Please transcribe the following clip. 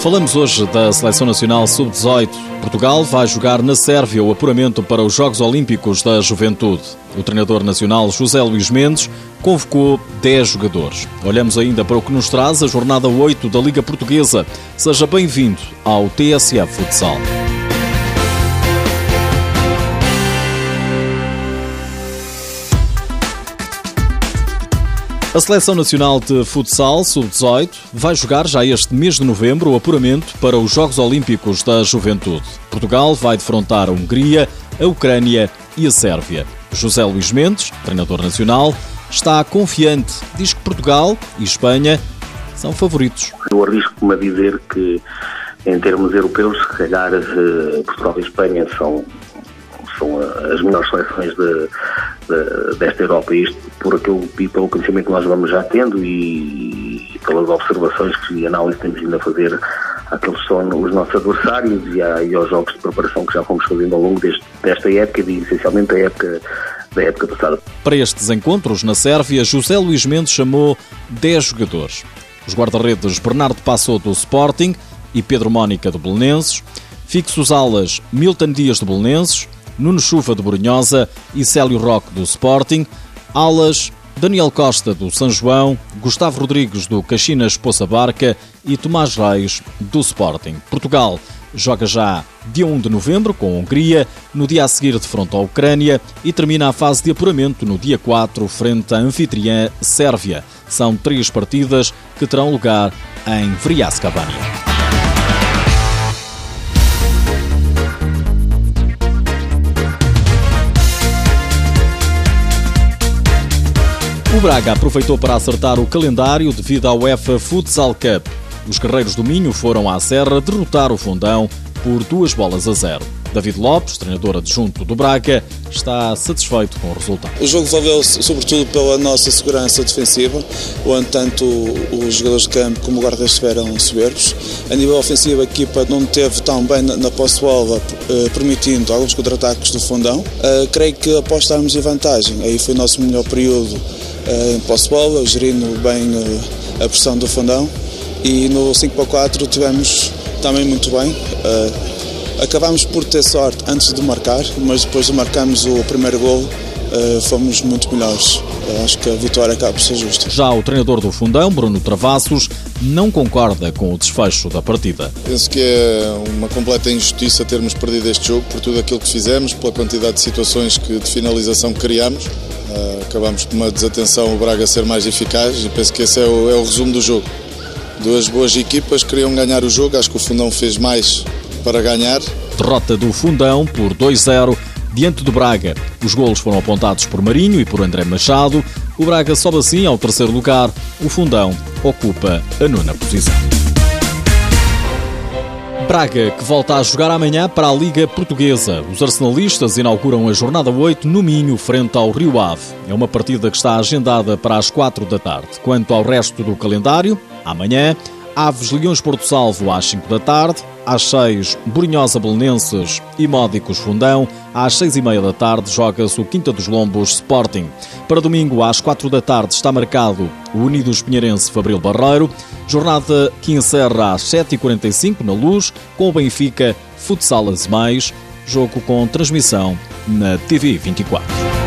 Falamos hoje da Seleção Nacional Sub-18. Portugal vai jogar na Sérvia o apuramento para os Jogos Olímpicos da Juventude. O treinador nacional José Luís Mendes convocou 10 jogadores. Olhamos ainda para o que nos traz a jornada 8 da Liga Portuguesa. Seja bem-vindo ao TSF Futsal. A Seleção Nacional de Futsal Sub-18 vai jogar já este mês de novembro o apuramento para os Jogos Olímpicos da Juventude. Portugal vai defrontar a Hungria, a Ucrânia e a Sérvia. José Luís Mendes, treinador nacional, está confiante. Diz que Portugal e Espanha são favoritos. Eu arrisco-me a dizer que, em termos europeus, se calhar eh, Portugal e Espanha são, são as melhores seleções de, de, desta Europa. Isto por aquilo e pelo conhecimento que nós vamos já tendo e, pelas observações que e análise temos vindo a fazer àqueles que são os nossos adversários e, e, aos jogos de preparação que já fomos fazendo ao longo deste, desta época e essencialmente da época, da época passada. Para estes encontros na Sérvia, José Luís Mendes chamou 10 jogadores. Os guarda-redes Bernardo Passou do Sporting e Pedro Mónica do Belenenses, fixos alas Milton Dias do Belenenses, Nuno Chuva do Brunhosa e Célio Roque do Sporting, alas Daniel Costa do São João, Gustavo Rodrigues do Caxinas Poça Barca e Tomás Reis do Sporting. Portugal joga já dia 1 de novembro com a Hungria, no dia a seguir de frente à Ucrânia e termina a fase de apuramento no dia 4 frente à anfitriã Sérvia. São três partidas que terão lugar em Vriaskabania. O Braga aproveitou para acertar o calendário devido ao UEFA Futsal Cup. Os guerreiros do Minho foram à Serra derrotar o Fundão por duas bolas a zero. David Lopes, treinador adjunto do Braga, está satisfeito com o resultado. O jogo resolveu-se sobretudo pela nossa segurança defensiva, onde tanto os jogadores de campo como o guarda estiveram soberbos. A nível ofensivo, a equipa não teve tão bem na posse-bola, eh, permitindo alguns contra-ataques do fundão. Eh, creio que após estarmos em vantagem, aí foi o nosso melhor período eh, em posse-bola, gerindo bem a pressão do fundão. E no 5 para 4 tivemos também muito bem Acabámos por ter sorte antes de marcar, mas depois de marcarmos o primeiro gol, fomos muito melhores. Eu acho que a vitória acaba por ser justa. Já o treinador do Fundão, Bruno Travassos, não concorda com o desfecho da partida. Penso que é uma completa injustiça termos perdido este jogo por tudo aquilo que fizemos, pela quantidade de situações que, de finalização que criamos. Uh, acabamos por uma desatenção, o Braga ser mais eficaz e penso que esse é o, é o resumo do jogo. Duas boas equipas queriam ganhar o jogo, acho que o Fundão fez mais para ganhar. Derrota do Fundão por 2-0 diante do Braga. Os golos foram apontados por Marinho e por André Machado. O Braga sobe assim ao terceiro lugar. O Fundão ocupa a nona posição. Braga, que volta a jogar amanhã para a Liga Portuguesa. Os arsenalistas inauguram a jornada 8 no Minho, frente ao Rio Ave. É uma partida que está agendada para as 4 da tarde. Quanto ao resto do calendário, amanhã, Aves Leões Porto Salvo às 5 da tarde, às 6, Borinhosa Belenenses e Módicos Fundão. Às 6 e meia da tarde joga-se o Quinta dos Lombos Sporting. Para domingo, às 4 da tarde, está marcado o Unidos Pinheirense Fabril Barreiro. Jornada que encerra às 7h45 na Luz, com o Benfica Futsal Mais. Jogo com transmissão na TV 24.